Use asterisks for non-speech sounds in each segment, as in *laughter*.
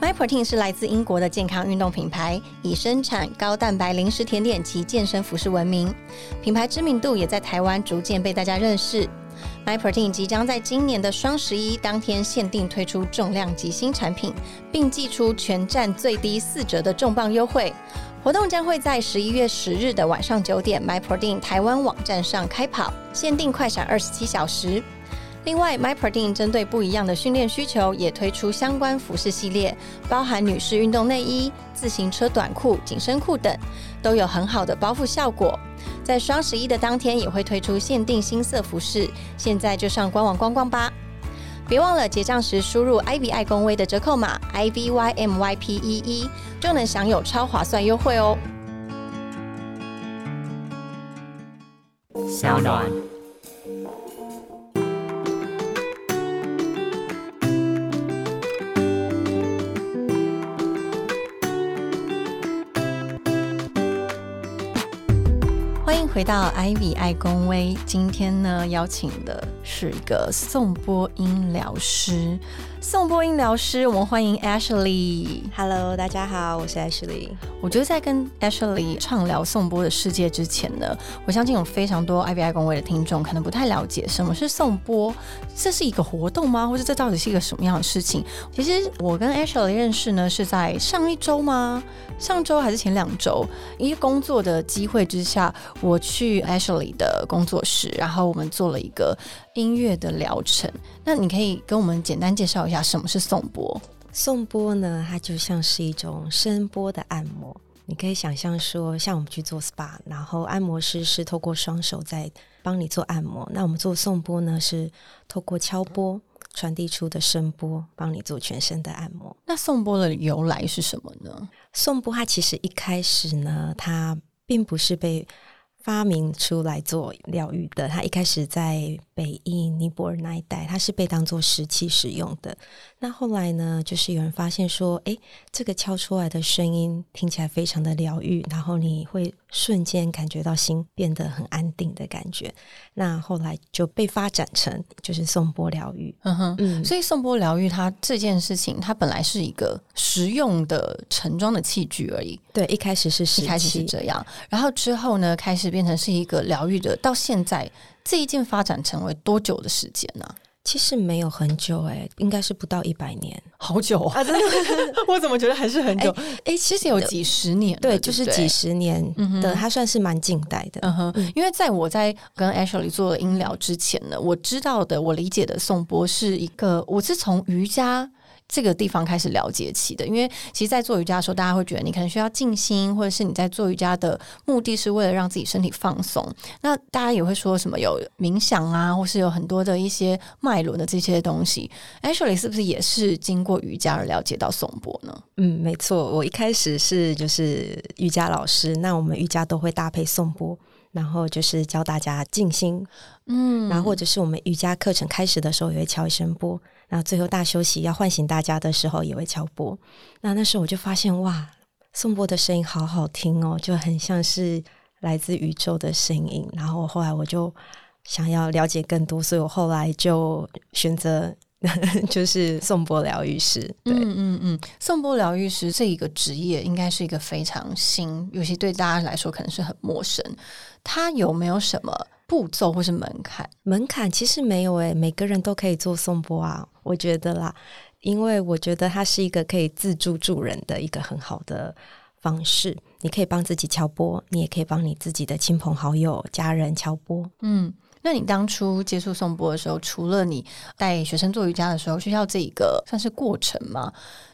MyProtein 是来自英国的健康运动品牌，以生产高蛋白零食甜点及健身服饰闻名，品牌知名度也在台湾逐渐被大家认识。MyProtein 即将在今年的双十一当天限定推出重量级新产品，并寄出全站最低四折的重磅优惠。活动将会在十一月十日的晚上九点，MyProtein 台湾网站上开跑，限定快闪二十七小时。另外，MyProtein 针对不一样的训练需求，也推出相关服饰系列，包含女士运动内衣、自行车短裤、紧身裤等，都有很好的包覆效果。在双十一的当天，也会推出限定新色服饰，现在就上官网逛逛吧。别忘了结账时输入 “ivy 爱公威”的折扣码 “i v y m y p e e”，就能享有超划算优惠哦。小暖。欢迎回到 Ivy 爱公威，今天呢邀请的是一个颂播音疗师。颂播音疗师，我们欢迎 Ashley。Hello，大家好，我是 Ashley。我觉得在跟 Ashley 畅聊颂播的世界之前呢，我相信有非常多 IBI 公会的听众可能不太了解什么是颂播，这是一个活动吗？或者这到底是一个什么样的事情？其实我跟 Ashley 认识呢是在上一周吗？上周还是前两周？因为工作的机会之下，我去 Ashley 的工作室，然后我们做了一个音乐的疗程。那你可以跟我们简单介绍一下什么是颂钵？颂钵呢，它就像是一种声波的按摩。你可以想象说，像我们去做 SPA，然后按摩师是透过双手在帮你做按摩，那我们做颂钵呢，是透过敲钵传递出的声波，帮你做全身的按摩。那颂钵的由来是什么呢？颂钵它其实一开始呢，它并不是被发明出来做疗愈的，它一开始在北印、尼泊尔那一带，它是被当做石器使用的。那后来呢，就是有人发现说，诶，这个敲出来的声音听起来非常的疗愈，然后你会瞬间感觉到心变得很安定的感觉。那后来就被发展成就是颂钵疗愈。嗯哼，嗯，所以颂钵疗愈它这件事情，它本来是一个实用的盛装的器具而已，对，一开始是石器，一开始是这样，然后之后呢，开始变成是一个疗愈的，到现在这一件发展成为多久的时间呢、其实没有很久、诶，应该是不到一百年。好久啊！真的。*laughs* 我怎么觉得还是很久？哎、其实有几十年了，对，就是几。十年的，它算是蛮近代的。嗯哼，因为在我在跟 Ashley 做了音疗之前呢，我知道的，我理解的颂钵是一个，我是从瑜伽这个地方开始了解起的。因为其实，在做瑜伽的时候，大家会觉得你可能需要静心，或者是你在做瑜伽的目的是为了让自己身体放松。那大家也会说什么有冥想啊，或是有很多的一些脉轮的这些东西。Ashley 是不是也是经过瑜伽而了解到颂钵呢？嗯，没错，我一开始是就是瑜伽老师，那我们瑜伽都会搭配颂钵，然后就是教大家静心，嗯然后或者是我们瑜伽课程开始的时候也会敲一声钵，然后最后大休息要唤醒大家的时候也会敲播。那那时候我就发现哇，颂钵的声音好好听哦，就很像是来自宇宙的声音。然后后来我就想要了解更多，所以我后来就选择 *laughs* 就是颂钵疗愈师。对，嗯嗯嗯，颂钵疗愈师这一个职业应该是一个非常新，尤其对大家来说可能是很陌生。他有没有什么步骤或是门槛？门槛其实没有诶，每个人都可以做颂钵啊，我觉得啦，因为我觉得它是一个可以自助助人的一个很好的方式。你可以帮自己敲钵，你也可以帮你自己的亲朋好友、家人敲钵。嗯，那你当初接触颂钵的时候，除了你带学生做瑜伽的时候需要这一个算是过程吗？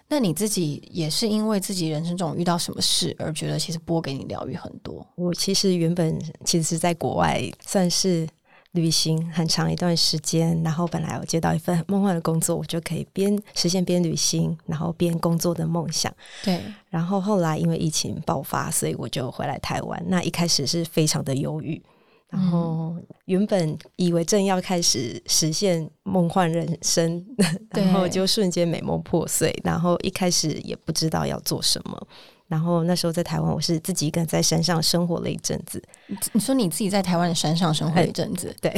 那你自己也是因为自己人生中遇到什么事而觉得其实波给你疗愈很多？我其实原本其实是在国外算是旅行很长一段时间，然后本来我接到一份很梦幻的工作，我就可以边实现边旅行，然后边工作的梦想。对，然后后来因为疫情爆发，所以我就回来台湾。那一开始是非常的忧郁，然后原本以为正要开始实现梦幻人生，*laughs* 然后就瞬间美梦破碎。然后一开始也不知道要做什么。然后那时候在台湾，我是自己一个人在山上生活了一阵子。你说你自己在台湾的山上生活一阵子，*laughs* 对，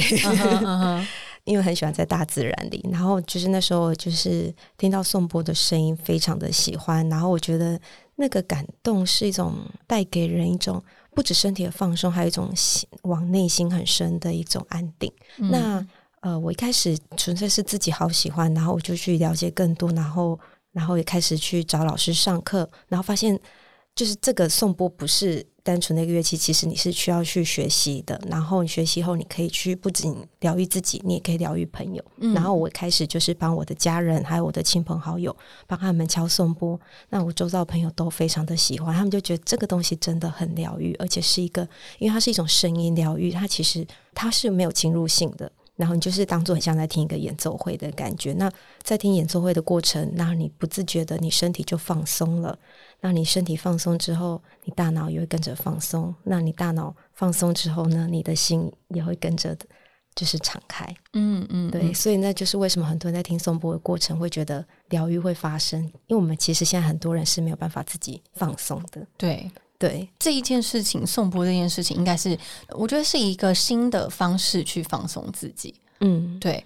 *laughs* 因为很喜欢在大自然里，然后就是那时候就是听到颂钵的声音，非常的喜欢，然后我觉得那个感动是一种带给人一种不止身体的放松，还有一种心往内心很深的一种安定。那呃，我一开始纯粹是自己好喜欢，然后我就去了解更多，然后然后也开始去找老师上课，然后发现就是这个颂钵不是。单纯的一个乐器，其实你是需要去学习的。然后你学习后，你可以去不仅疗愈自己，你也可以疗愈朋友。然后我开始就是帮我的家人，还有我的亲朋好友，帮他们敲颂钵。那我周遭朋友都非常的喜欢，他们就觉得这个东西真的很疗愈，而且是一个，因为它是一种声音疗愈，它其实它是没有侵入性的。然后你就是当做很像在听一个演奏会的感觉。那在听演奏会的过程，那你不自觉的，你身体就放松了。那你身体放松之后，你大脑也会跟着放松。那你大脑放松之后呢，你的心也会跟着，就是敞开。嗯嗯，对。所以那就是为什么很多人在听颂钵的过程会觉得疗愈会发生，因为我们其实现在很多人是没有办法自己放松的。对对，这一件事情，颂钵这件事情，应该是我觉得是一个新的方式去放松自己。嗯，对。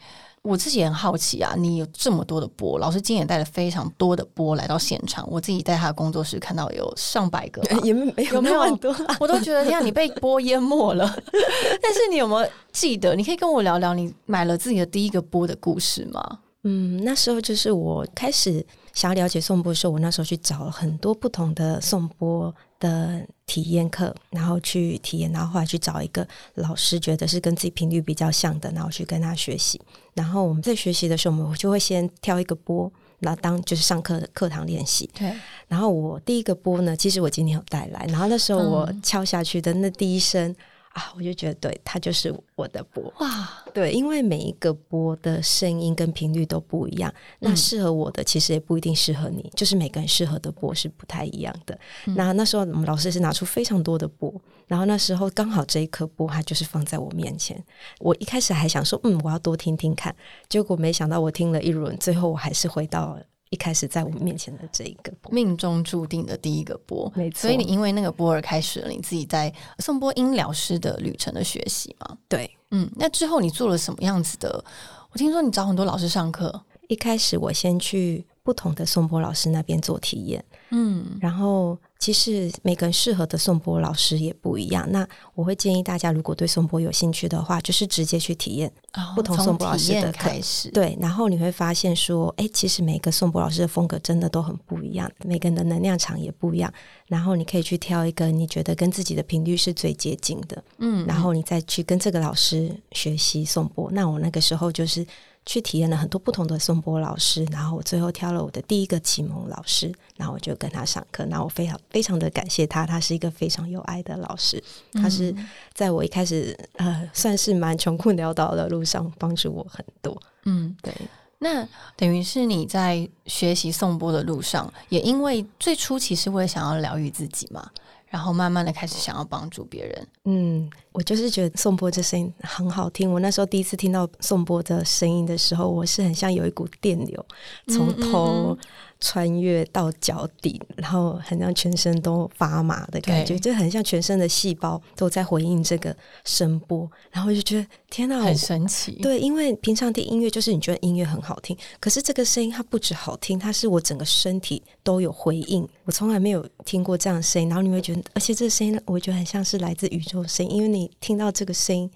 我自己很好奇啊，你有这么多的波，老师今天也带了非常多的波来到现场。我自己在他的工作室看到有上百个，*laughs* 也没有没有很多，我都觉得天啊，你被波淹没了。*laughs* *laughs* 但是你有没有记得？你可以跟我聊聊你买了自己的第一个波的故事吗？嗯，那时候就是我开始想要了解颂钵的时候，我那时候去找了很多不同的颂钵。的体验课，然后去体验，然后后来去找一个老师，觉得是跟自己频率比较像的，然后去跟他学习。然后我们在学习的时候，我们就会先挑一个波，然后当就是上课的课堂练习。对。然后我第一个波呢，其实我今天有带来，然后那时候我敲下去的那第一声。啊，我就觉得对，它就是我的波哇！对，因为每一个波的声音跟频率都不一样，那适合我的其实也不一定适合你，就是每个人适合的波是不太一样的。那那时候我们老师是拿出非常多的波，然后那时候刚好这一颗波它就是放在我面前，我一开始还想说，嗯，我要多听听看，结果没想到我听了一轮，最后我还是回到。一开始在我们面前的这一个命中注定的第一个波，没错。所以你因为那个波而开始了你自己在颂波音疗师的旅程的学习嘛？对，嗯。那之后你做了什么样子的？我听说你找很多老师上课。一开始我先去不同的颂波老师那边做体验，嗯，然后。其实每个人适合的颂钵老师也不一样。那我会建议大家，如果对颂钵有兴趣的话，就是直接去体验不同颂钵老师的开始。对，然后你会发现说，哎，其实每个颂钵老师的风格真的都很不一样，每个人的能量场也不一样。然后你可以去挑一个你觉得跟自己的频率是最接近的，嗯，然后你再去跟这个老师学习颂钵。那我那个时候就是。去体验了很多不同的颂钵老师，然后我最后挑了我的第一个启蒙老师，然后我就跟他上课。那我非常非常的感谢他，他是一个非常有爱的老师。他是在我一开始呃算是蛮穷困潦倒的路上帮助我很多。嗯，对。那等于是你在学习颂钵的路上，也因为最初其实我也想要疗愈自己嘛。然后慢慢的开始想要帮助别人。嗯，我就是觉得颂钵这声音很好听。我那时候第一次听到颂钵的声音的时候，我是很像有一股电流从头。穿越到脚底，然后很像全身都发麻的感觉，就很像全身的细胞都在回应这个声波，然后就觉得天哪，很神奇。对，因为平常听音乐就是你觉得音乐很好听，可是这个声音它不止好听，它是我整个身体都有回应。我从来没有听过这样的声音，然后你会觉得，而且这个声音我觉得很像是来自宇宙声音，因为你听到这个声音。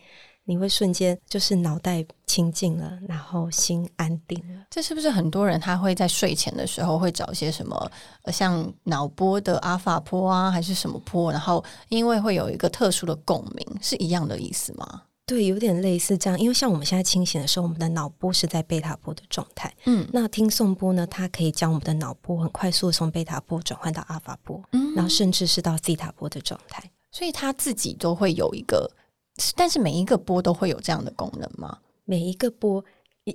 你会瞬间就是脑袋清静了，然后心安定了。这是不是很多人他会在睡前的时候会找一些什么，像脑波的阿法波啊，还是什么波？然后因为会有一个特殊的共鸣，是一样的意思吗？对，有点类似这样。因为像我们现在清醒的时候，我们的脑波是在贝塔波的状态。嗯，那听颂波呢，它可以将我们的脑波很快速的从贝塔波转换到阿法波，嗯，然后甚至是到西塔波的状态。所以他自己都会有一个。但是每一个波都会有这样的功能吗？每一个波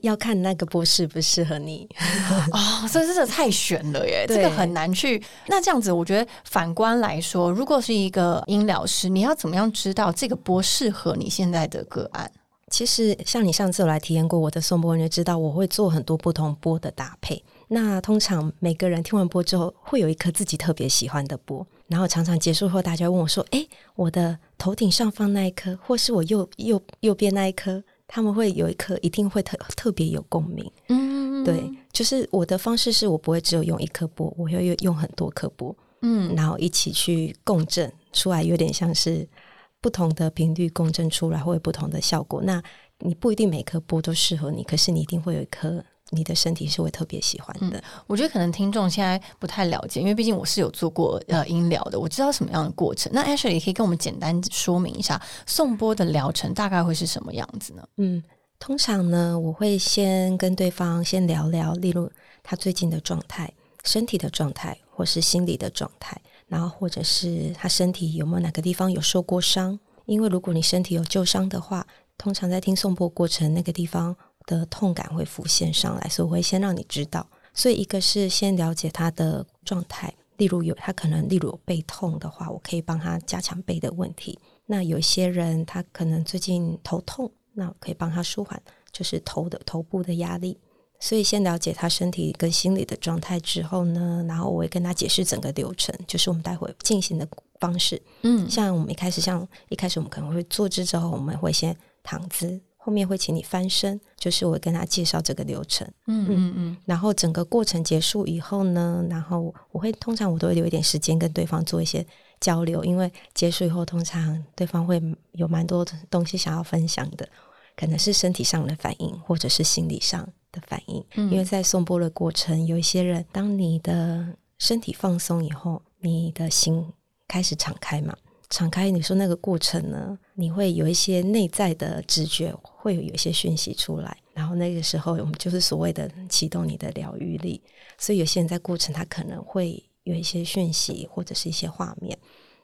要看那个波适不适合你 *laughs* 哦，所以这个太悬了耶，这个很难去。那这样子，我觉得反观来说，如果是一个音疗师，你要怎么样知道这个波适合你现在的个案？其实像你上次有来体验过我的颂钵，你就知道我会做很多不同波的搭配。那通常每个人听完波之后，会有一颗自己特别喜欢的波。然后常常结束后，大家问我说：“哎，我的头顶上方那一颗，或是我右右右边那一颗，他们会有一颗一定会特特别有共鸣。嗯，对，就是我的方式是我不会只有用一颗波，我会用很多颗波，嗯，然后一起去共振出来，有点像是不同的频率共振出来会有不同的效果。那你不一定每颗波都适合你，可是你一定会有一颗你的身体是会特别喜欢的。我觉得可能听众现在不太了解，因为毕竟我是有做过呃音疗的，我知道什么样的过程。那 Ashley 也可以跟我们简单说明一下送波的疗程大概会是什么样子呢？嗯，通常呢，我会先跟对方先聊聊，例如他最近的状态、身体的状态，或是心理的状态，然后或者是他身体有没有哪个地方有受过伤。因为如果你身体有旧伤的话，通常在听颂钵过程，那个地方的痛感会浮现上来，所以我会先让你知道。所以一个是先了解他的状态，例如有他可能例如有背痛的话，我可以帮他加强背的问题。那有些人他可能最近头痛，那可以帮他舒缓就是头的头部的压力。所以先了解他身体跟心理的状态之后呢，然后我会跟他解释整个流程，就是我们待会进行的方式。嗯，像我们一开始，像一开始我们可能会坐姿之后，我们会先躺姿，后面会请你翻身，就是我跟他介绍这个流程。嗯嗯嗯，然后整个过程结束以后呢，然后我会通常我都会留一点时间跟对方做一些交流，因为结束以后通常对方会有蛮多东西想要分享的，可能是身体上的反应，或者是心理上的反应。嗯因为在颂钵的过程，有一些人，当你的身体放松以后，你的心开始敞开嘛。敞开，你说那个过程呢，你会有一些内在的直觉，会有一些讯息出来，然后那个时候我们就是所谓的启动你的疗愈力。所以有些人在过程他可能会有一些讯息或者是一些画面，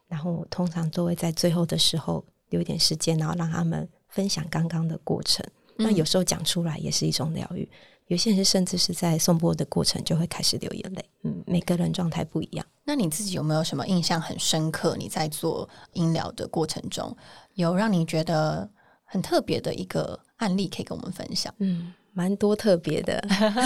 然后我通常都会在最后的时候留一点时间，然后让他们分享刚刚的过程。那有时候讲出来也是一种疗愈，有些人是甚至是在送播的过程就会开始流眼泪。嗯，每个人状态不一样。那你自己有没有什么印象很深刻？你在做音疗的过程中，有让你觉得很特别的一个案例可以跟我们分享？嗯，蛮多特别的。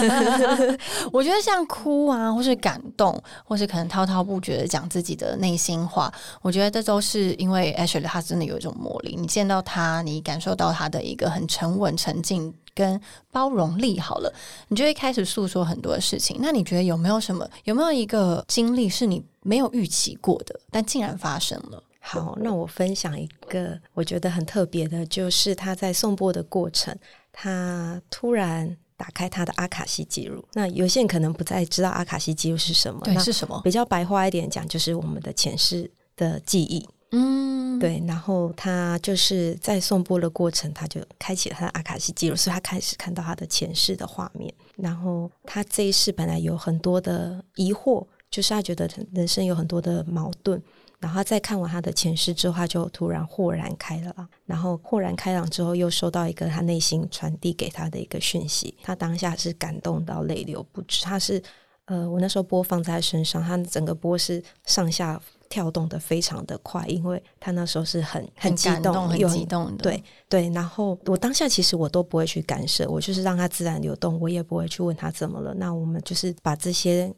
*laughs* *laughs* 我觉得像哭啊，或是感动，或是可能滔滔不绝的讲自己的内心话，我觉得这都是因为 Ashley 他真的有一种魔力。你见到他，你感受到他的一个很沉稳、沉静跟包容力，好了，你就会开始诉说很多的事情。那你觉得有没有什么，有没有一个经历是你没有预期过的，但竟然发生了？好，*laughs* 那我分享一个我觉得很特别的，就是他在送播的过程，他突然打开他的阿卡西记录。那有些人可能不再知道阿卡西记录是什么，对，那是什么？比较白话一点讲，就是我们的前世的记忆。嗯，对，然后他就是在送播的过程，他就开启了他的阿卡西记录，所以他开始看到他的前世的画面。然后他这一世本来有很多的疑惑，就是他觉得人生有很多的矛盾。然后他在看完他的前世之后，他就突然豁然开朗。然后豁然开朗之后，又收到一个他内心传递给他的一个讯息，他当下是感动到泪流不止。他是呃，我那时候播放在他身上，他整个波是上下跳动的非常的快，因为他那时候是很很激动，很激动的，对对，然后我当下其实我都不会去干涉，我就是让它自然流动，我也不会去问他怎么了。那我们就是把这些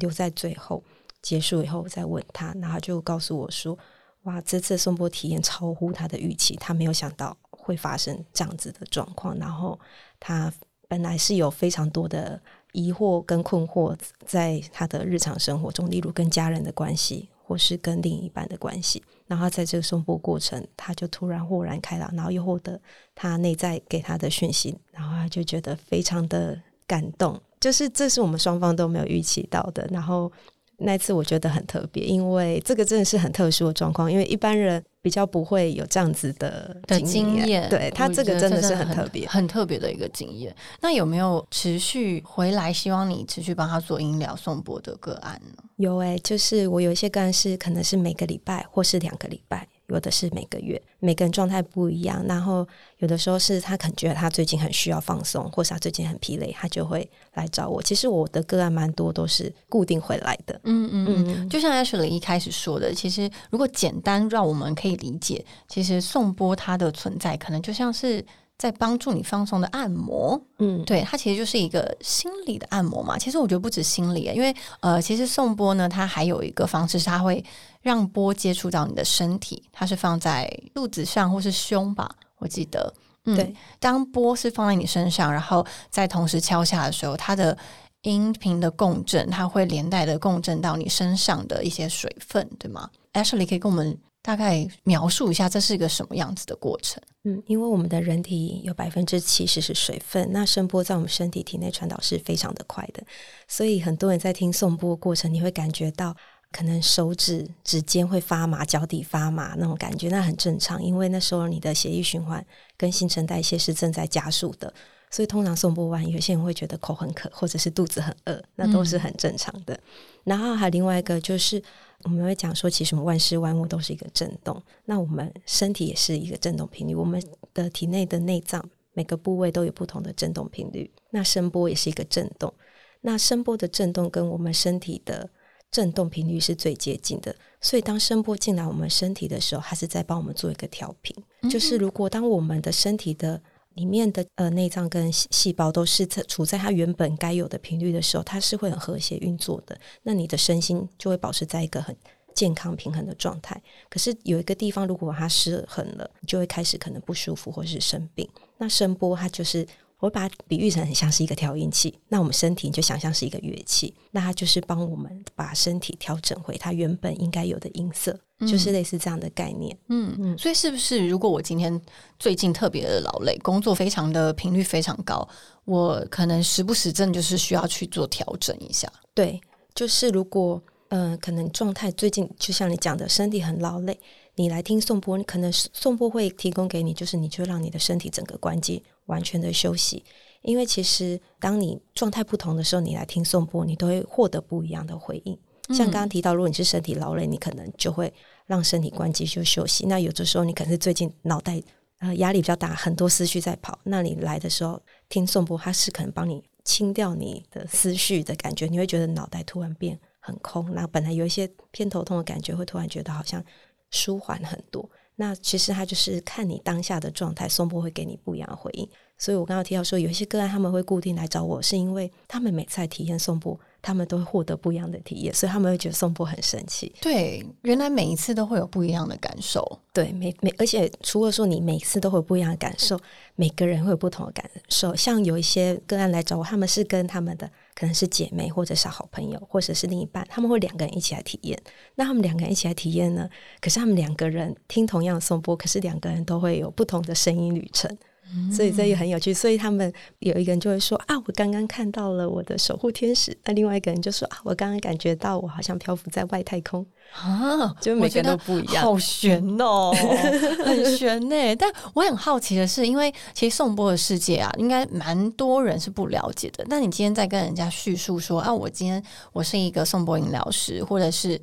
留在最后结束以后我再问他，然后他就告诉我说：“哇，这次颂钵体验超乎他的预期，他没有想到会发生这样子的状况。然后他本来是有非常多的疑惑跟困惑在他的日常生活中，例如跟家人的关系，或是跟另一半的关系。然后在这个颂钵过程，他就突然豁然开朗，然后又获得他内在给他的讯息，然后他就觉得非常的感动，就是这是我们双方都没有预期到的。然后那次我觉得很特别，因为这个真的是很特殊的状况，因为一般人比较不会有这样子的的经验，对他这个真的是很特别，很特别的一个经验。那有没有持续回来，希望你持续帮他做音疗送播的个案呢？有诶、就是我有一些个案是可能是每个礼拜或是两个礼拜，有的是每个月，每个人状态不一样。然后有的时候是他可能觉得他最近很需要放松，或是他最近很疲累，他就会来找我。其实我的个案蛮多都是固定回来的。嗯嗯嗯，就像 Ashley 一开始说的，其实如果简单让我们可以理解，其实颂钵它的存在，可能就像是在帮助你放松的按摩。嗯，对，它其实就是一个心理的按摩嘛。其实我觉得不止心理，因为呃，其实颂钵呢，它还有一个方式，是它会让波接触到你的身体，它是放在肚子上或是胸吧，我记得。对，当波是放在你身上，然后再同时敲下的时候，它的音频的共振，它会连带的共振到你身上的一些水分，对吗？Ashley 可以跟我们大概描述一下，这是一个什么样子的过程？嗯，因为我们的人体有百分之七十是水分，那声波在我们身体体内传导是非常的快的，所以很多人在听颂波过程，你会感觉到可能手指指尖会发麻，脚底发麻那种感觉，那很正常，因为那时候你的血液循环跟新陈代谢是正在加速的。所以通常送不完，有些人会觉得口很渴，或者是肚子很饿，那都是很正常的。然后还有另外一个就是，我们会讲说，其实我们万事万物都是一个震动，那我们身体也是一个震动频率，我们的体内的内脏每个部位都有不同的震动频率。那声波也是一个震动，那声波的震动跟我们身体的振动频率是最接近的。所以当声波进来我们身体的时候，它是在帮我们做一个调频。就是如果当我们的身体的里面的呃内脏跟细胞都是在处在它原本该有的频率的时候，它是会很和谐运作的。那你的身心就会保持在一个很健康平衡的状态。可是有一个地方如果它失衡了，就会开始可能不舒服或是生病。那声波它就是。我把它比喻成很像是一个调音器，那我们身体就想象是一个乐器，那它就是帮我们把身体调整回它原本应该有的音色，就是类似这样的概念。嗯嗯，所以是不是如果我今天最近特别的劳累，工作非常的频率非常高，我可能时不时真的就是需要去做调整一下？对，就是如果嗯，可能状态最近就像你讲的，身体很劳累，你来听颂钵，你可能颂钵会提供给你，就是你就让你的身体整个关机。完全的休息，因为其实当你状态不同的时候，你来听颂钵，你都会获得不一样的回应。像刚刚提到，如果你是身体劳累，你可能就会让身体关机就休息。那有的时候你可能是最近脑袋呃压力比较大，很多思绪在跑，那你来的时候听颂钵，它是可能帮你清掉你的思绪的感觉，你会觉得脑袋突然变很空，那本来有一些偏头痛的感觉，会突然觉得好像舒缓很多。那其实他就是看你当下的状态，松波会给你不一样的回应。所以我刚刚提到说，有一些个案他们会固定来找我，是因为他们每次来体验颂钵，他们都会获得不一样的体验，所以他们会觉得颂钵很神奇。对，原来每一次都会有不一样的感受。对，每每而且除了说你每次都会有不一样的感受，每个人会有不同的感受。像有一些个案来找我，他们是跟他们的可能是姐妹，或者是好朋友，或者是另一半，他们会两个人一起来体验。那他们两个人一起来体验呢？可是他们两个人听同样的颂钵，可是两个人都会有不同的声音旅程。所以这也很有趣，所以他们有一个人就会说啊，我刚刚看到了我的守护天使。那另外一个人就说啊，我刚刚感觉到我好像漂浮在外太空啊，就每个人都不一样，好悬哦，*laughs* 很悬呢。但我很好奇的是，因为其实颂钵的世界啊，应该蛮多人是不了解的。那你今天在跟人家叙述说啊，我今天我是一个颂钵饮疗师，或者是。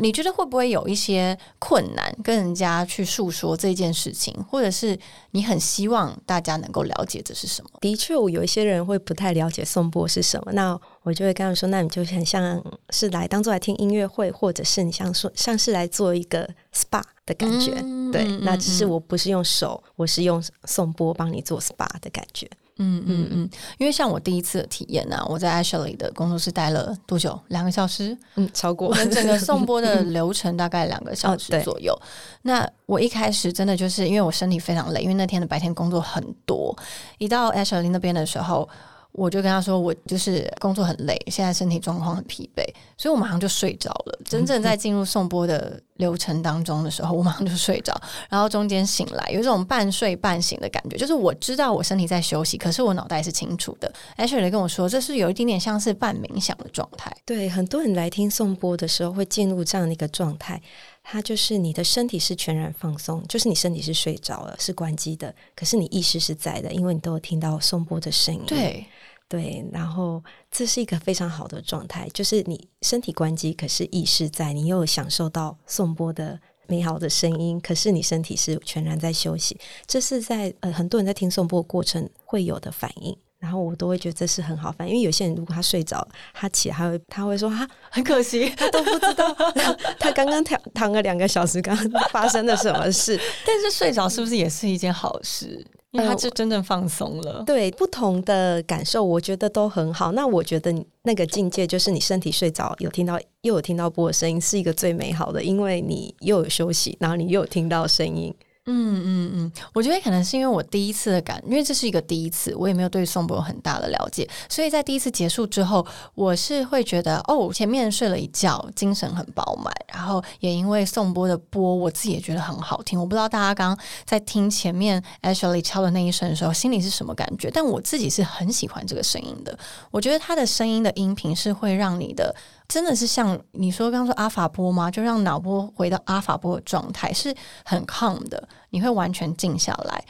你觉得会不会有一些困难跟人家去诉说这件事情，或者是你很希望大家能够了解这是什么？的确，我有一些人会不太了解颂钵是什么，那我就会跟他说：“那你就很像是来当做来听音乐会，或者是你像说像是来做一个 SPA 的感觉。”对，那只是我不是用手，我是用颂钵帮你做 SPA 的感觉。嗯嗯嗯，因为像我第一次的体验呢，我在 Ashley 的工作室待了多久？两个小时？嗯，超过。我们整个送播的 *laughs* 流程大概两个小时左右。那我一开始真的就是因为我身体非常累，因为那天的白天工作很多，一到 Ashley 那边的时候。我就跟他说，我就是工作很累，现在身体状况很疲惫，所以我马上就睡着了。真正在进入送播的流程当中的时候，我马上就睡着，然后中间醒来，有一种半睡半醒的感觉，就是我知道我身体在休息，可是我脑袋是清楚的。Ashley 跟我说，这是有一点点像是半冥想的状态。对，很多人来听送播的时候会进入这样的一个状态，它就是你的身体是全然放松，就是你身体是睡着了，是关机的，可是你意识是在的，因为你都有听到送播的声音。对。对，然后这是一个非常好的状态，就是你身体关机，可是意识在，你又享受到颂钵的美好的声音，可是你身体是全然在休息。这是在呃很多人在听颂钵过程会有的反应，然后我都会觉得这是很好反应，因为有些人如果他睡着，他起来他会他会说啊很可惜，他都不知道 *laughs* 他刚刚躺躺了两个小时，刚刚发生了什么事。但是睡着是不是也是一件好事？因为他就真正放松了。对不同的感受，我觉得都很好。那我觉得那个境界就是你身体睡着，有听到又有听到波的声音，是一个最美好的，因为你又有休息，然后你又有听到声音，嗯嗯嗯，我觉得可能是因为我第一次的感，因为这是一个第一次，我也没有对宋波有很大的了解，所以在第一次结束之后，我是会觉得哦，前面睡了一觉，精神很饱满，然后也因为宋波的波，我自己也觉得很好听。我不知道大家刚刚在听前面 Ashley 敲的那一声的时候，心里是什么感觉？但我自己是很喜欢这个声音的。我觉得他的声音的音频是会让你的。真的是像你说刚刚说阿法波吗？就让脑波回到阿法波的状态，是很 calm 的，你会完全静下来。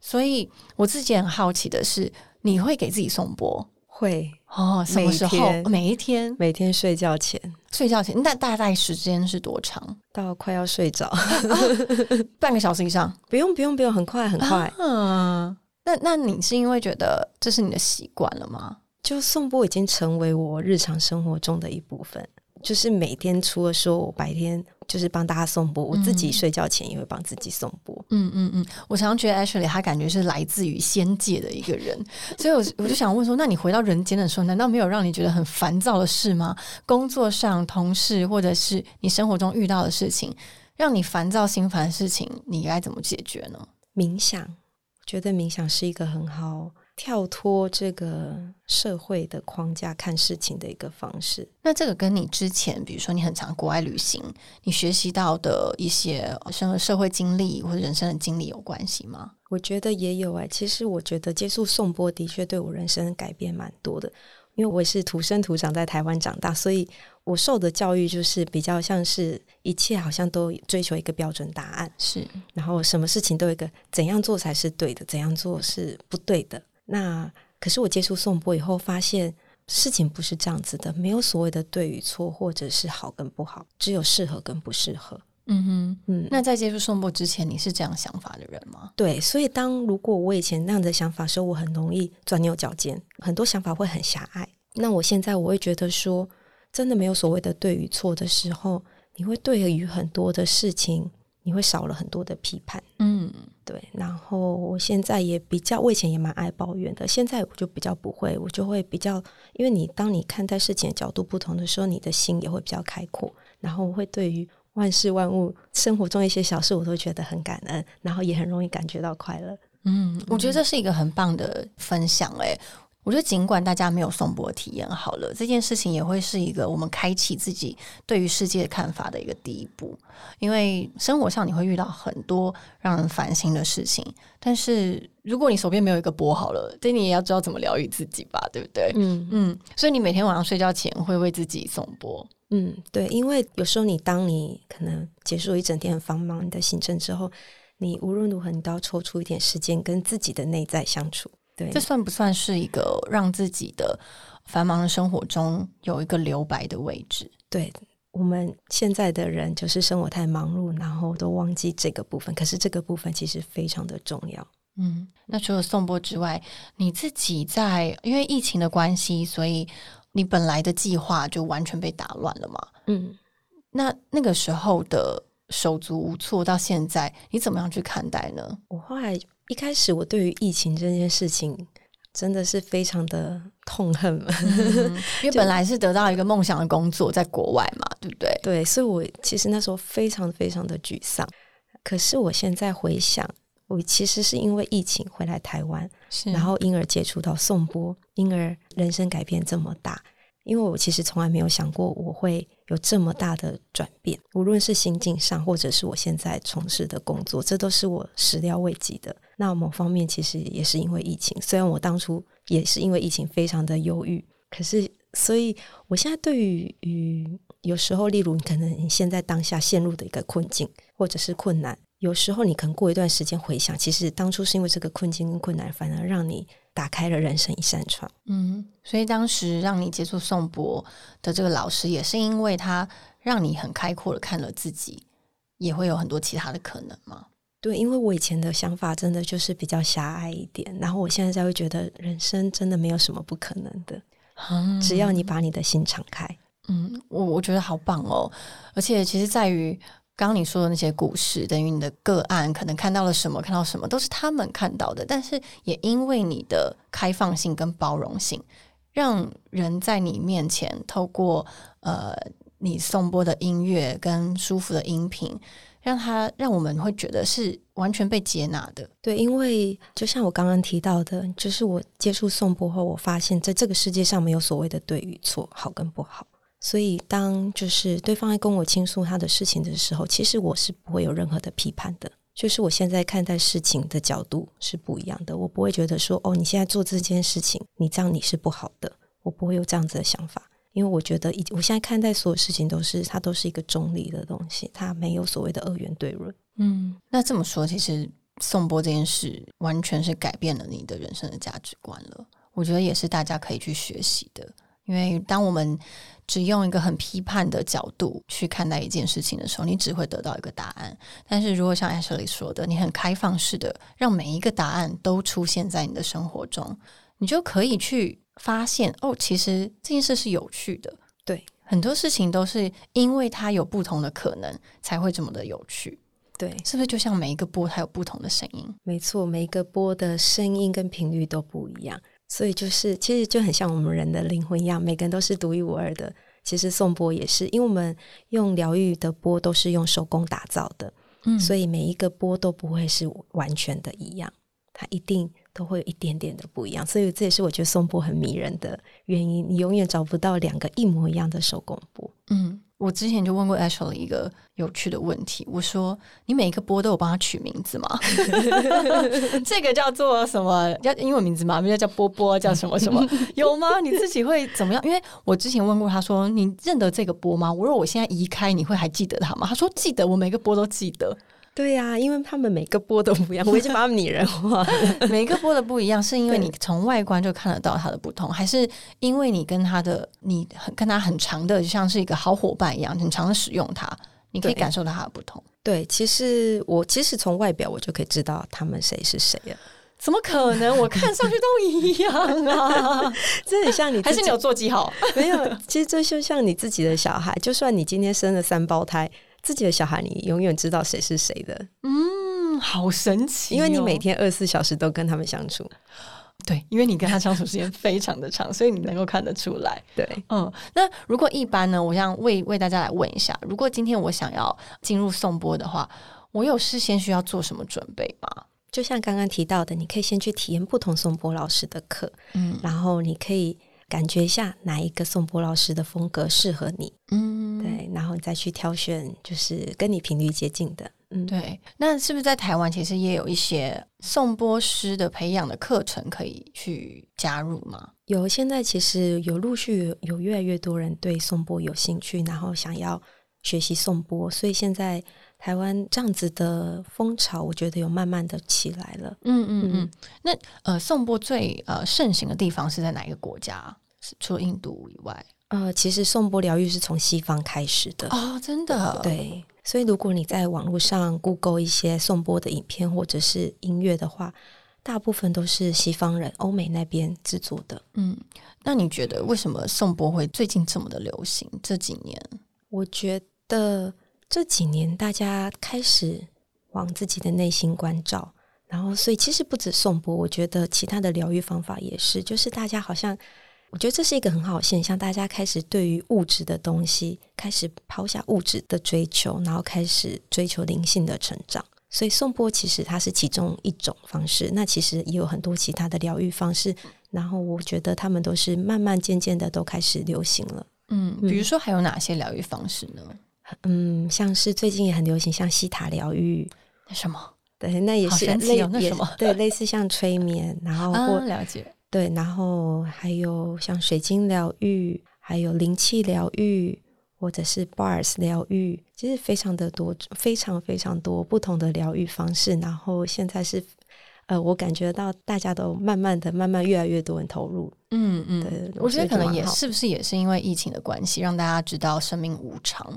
所以我自己很好奇的是，你会给自己送波？会哦，什么时候？每一天，每天睡觉前，睡觉前，那大概时间是多长？到快要睡着，*laughs* 半个小时以上？不用，不用，不用，很快，很快。嗯，那那你是因为觉得这是你的习惯了吗？就颂钵已经成为我日常生活中的一部分，就是每天除了说我白天就是帮大家颂钵，我自己睡觉前也会帮自己颂钵。嗯嗯嗯，我常常觉得 Ashley 他感觉是来自于仙界的一个人，所以我我就想问说，那你回到人间的时候，难道没有让你觉得很烦躁的事吗？工作上、同事或者是你生活中遇到的事情，让你烦躁心烦的事情，你该怎么解决呢？冥想，觉得冥想是一个很好。跳脱这个社会的框架看事情的一个方式，那这个跟你之前，比如说你很常国外旅行，你学习到的一些生社会经历或者人生的经历有关系吗？我觉得也有哎。其实我觉得接触颂钵的确对我人生改变蛮多的，因为我是土生土长在台湾长大，所以我受的教育就是比较像是一切好像都追求一个标准答案，是，然后什么事情都有一个怎样做才是对的，怎样做是不对的。那可是我接触颂钵以后，发现事情不是这样子的，没有所谓的对与错，或者是好跟不好，只有适合跟不适合。嗯哼，嗯。那在接触颂钵之前，你是这样想法的人吗？对，所以当如果我以前那样的想法时候，我很容易钻牛角尖，很多想法会很狭隘。那我现在我会觉得说，真的没有所谓的对与错的时候，你会对于很多的事情。你会少了很多的批判，嗯，对。然后我现在也比较，我以前也蛮爱抱怨的，现在我就比较不会，我就会比较，因为你当你看待事情的角度不同的时候，你的心也会比较开阔。然后我会对于万事万物、生活中一些小事，我都觉得很感恩，然后也很容易感觉到快乐。嗯，我觉得这是一个很棒的分享，哎。我觉得，尽管大家没有颂钵体验好了，这件事情也会是一个我们开启自己对于世界看法的一个第一步。因为生活上你会遇到很多让人烦心的事情，但是如果你手边没有一个钵好了，这你也要知道怎么疗愈自己吧，对不对？嗯嗯。所以你每天晚上睡觉前会为自己颂钵。嗯，对，因为有时候你当你可能结束一整天很繁忙的行程之后，你无论如何你都要抽出一点时间跟自己的内在相处。对，这算不算是一个让自己的繁忙的生活中有一个留白的位置？对我们现在的人，就是生活太忙碌，然后都忘记这个部分。可是这个部分其实非常的重要。嗯，那除了颂钵之外，你自己在因为疫情的关系，所以你本来的计划就完全被打乱了嘛？嗯，那那个时候的手足无措，到现在你怎么样去看待呢？我后来。一开始我对于疫情这件事情真的是非常的痛恨，*laughs* 因为本来是得到一个梦想的工作在国外嘛，对不对？对，所以我其实那时候非常非常的沮丧。可是我现在回想，我其实是因为疫情回来台湾，然后因而接触到颂波，因而人生改变这么大。因为我其实从来没有想过我会有这么大的转变，无论是心境上，或者是我现在从事的工作，这都是我始料未及的。那某方面其实也是因为疫情，虽然我当初也是因为疫情非常的忧郁，可是，所以我现在对于有时候，例如你可能你现在当下陷入的一个困境或者是困难。有时候你可能过一段时间回想，其实当初是因为这个困境跟困难，反而让你打开了人生一扇窗。嗯，所以当时让你接触宋博的这个老师，也是因为他让你很开阔的看了自己，也会有很多其他的可能吗？对，因为我以前的想法真的就是比较狭隘一点，然后我现在才会觉得人生真的没有什么不可能的，只要你把你的心敞开。嗯，我我觉得好棒哦，而且其实在于。刚刚你说的那些故事，等于你的个案可能看到了什么，看到什么都是他们看到的，但是也因为你的开放性跟包容性，让人在你面前透过呃你颂钵的音乐跟舒服的音频，让他让我们会觉得是完全被接纳的。对，因为就像我刚刚提到的，就是我接触颂钵后，我发现在这个世界上没有所谓的对与错，好跟不好。所以当就是对方在跟我倾诉他的事情的时候，其实我是不会有任何的批判的。就是我现在看待事情的角度是不一样的，我不会觉得说哦，你现在做这件事情，你这样你是不好的，我不会有这样子的想法。因为我觉得，我现在看待所有事情都是它都是一个中立的东西，它没有所谓的二元对论。嗯，那这么说，其实颂钵这件事完全是改变了你的人生的价值观了。我觉得也是大家可以去学习的。因为当我们只用一个很批判的角度去看待一件事情的时候，你只会得到一个答案。但是如果像 Ashley 说的，你很开放式的让每一个答案都出现在你的生活中，你就可以去。发现哦，其实这件事是有趣的。对，很多事情都是因为它有不同的可能，才会这么的有趣。对，是不是就像每一个波它有不同的声音？没错，每一个波的声音跟频率都不一样，所以就是其实就很像我们人的灵魂一样，每个人都是独一无二的。其实颂钵也是，因为我们用疗愈的波都是用手工打造的，嗯，所以每一个波都不会是完全的一样，它一定。都会有一点点的不一样，所以这也是我觉得松波很迷人的原因。你永远找不到两个一模一样的手工波。嗯，我之前就问过 Ashley 一个有趣的问题，我说：“你每一个波都有帮他取名字吗？” *laughs* 这个叫做什么？叫英文名字吗？名字叫波波，叫什么什么？*laughs* 有吗？你自己会怎么样？因为我之前问过他说：“你认得这个波吗？”我说：“我现在移开，你会还记得他吗？”他说：“记得，我每个波都记得。”对呀，因为他们每个波都不一样，*laughs* 我已经把他们拟人化。每个波的不一样，是因为你从外观就看得到它的不同，还是因为你跟他的你很跟他很长的，就像是一个好伙伴一样，很长的使用它，你可以感受到它的不同。对，其实我其实从外表我就可以知道他们谁是谁了。怎么可能？我看上去都一样啊！*laughs* 这很像你，还是你有做记号？没有，其实这就像你自己的小孩，就算你今天生了三胞胎。自己的小孩，你永远知道谁是谁的。嗯，好神奇，因为你每天二十四小时都跟他们相处。对，因为你跟他相处时间非常的长，所以你能够看得出来。对，嗯，那如果一般呢？我想为为大家来问一下，如果今天我想要进入颂钵的话，我有事先需要做什么准备吗？就像刚刚提到的，你可以先去体验不同颂钵老师的课，嗯，然后你可以。感觉一下哪一个宋波老师的风格适合你，嗯，对，然后你再去挑选，就是跟你频率接近的，嗯，对。那是不是在台湾其实也有一些宋波师的培养的课程可以去加入吗？有，现在其实有陆续有越来越多人对宋波有兴趣，然后想要学习宋波，所以现在。台湾这样子的风潮，我觉得有慢慢的起来了。嗯嗯嗯。那呃，颂钵最呃盛行的地方是在哪一个国家？除了印度以外，呃，其实颂钵疗愈是从西方开始的哦，真的。对，所以如果你在网络上 Google 一些颂钵的影片或者是音乐的话，大部分都是西方人、欧美那边制作的。嗯，那你觉得为什么颂钵会最近这么的流行？这几年，我觉得。这几年，大家开始往自己的内心关照，然后，所以其实不止颂钵，我觉得其他的疗愈方法也是，就是大家好像，我觉得这是一个很好的现象，大家开始对于物质的东西开始抛下物质的追求，然后开始追求灵性的成长。所以颂钵其实它是其中一种方式，那其实也有很多其他的疗愈方式，然后我觉得他们都是慢慢渐渐的都开始流行了。嗯，比如说还有哪些疗愈方式呢？嗯，像是最近也很流行，像西塔疗愈，那什么？对，那也是类那什么？对，类似像催眠，然后或了解，对，然后还有像水晶疗愈，还有灵气疗愈，或者是 bars 疗愈，其实非常的多，非常非常多不同的疗愈方式。然后现在是，呃，我感觉到大家都慢慢的、慢慢越来越多人投入。嗯嗯，对，我觉得可能也是不是也是因为疫情的关系，让大家知道生命无常。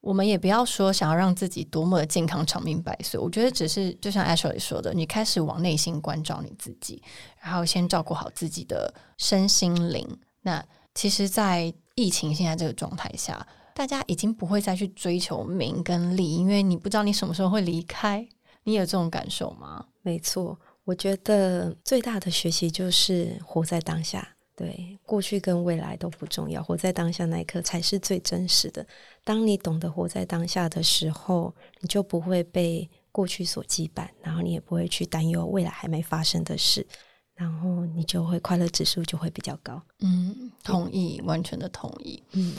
我们也不要说想要让自己多么的健康、长命百岁。我觉得只是就像 Ashley 说的，你开始往内心关照你自己，然后先照顾好自己的身心灵。那其实，在疫情现在这个状态下，大家已经不会再去追求名跟利，因为你不知道你什么时候会离开。你有这种感受吗？没错，我觉得最大的学习就是活在当下。对，过去跟未来都不重要，活在当下那一刻才是最真实的。当你懂得活在当下的时候，你就不会被过去所羁绊，然后你也不会去担忧未来还没发生的事，然后你就会快乐指数就会比较高。嗯，同意，完全的同意。嗯，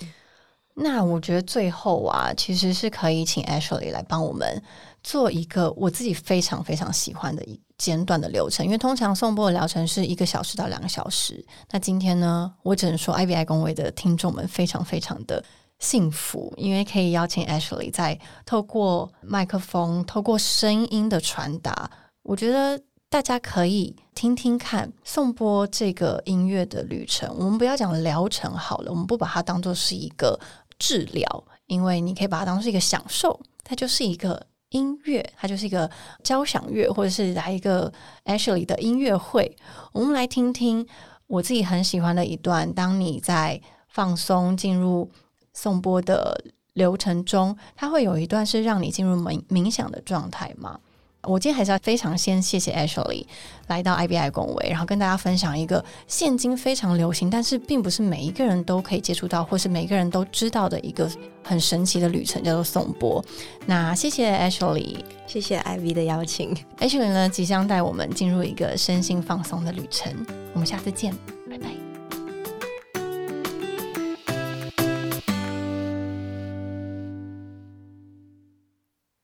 那我觉得最后啊，其实是可以请 Ashley 来帮我们做一个我自己非常非常喜欢的一简短的流程，因为通常送播的疗程是一个小时到两个小时。那今天呢，我只能说 IVI 工会的听众们非常非常的幸福，因为可以邀请 Ashley 在透过麦克风、透过声音的传达，我觉得。大家可以听听看颂钵这个音乐的旅程。我们不要讲疗程好了，我们不把它当做是一个治疗，因为你可以把它当做一个享受。它就是一个音乐，它就是一个交响乐，或者是来一个 Ashley 的音乐会。我们来听听我自己很喜欢的一段。当你在放松进入颂钵的流程中，它会有一段是让你进入冥冥想的状态吗？我今天还是要非常先谢谢 Ashley 来到 IBI 公维，然后跟大家分享一个现今非常流行，但是并不是每一个人都可以接触到，或是每个人都知道的一个很神奇的旅程，叫做颂钵。那谢谢 Ashley，谢谢 IV 的邀请。Ashley 呢，即将带我们进入一个身心放松的旅程。我们下次见，拜拜。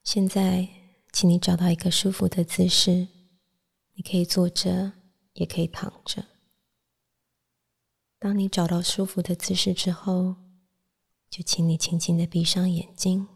现在。请你找到一个舒服的姿势，你可以坐着，也可以躺着。当你找到舒服的姿势之后，就请你轻轻的闭上眼睛。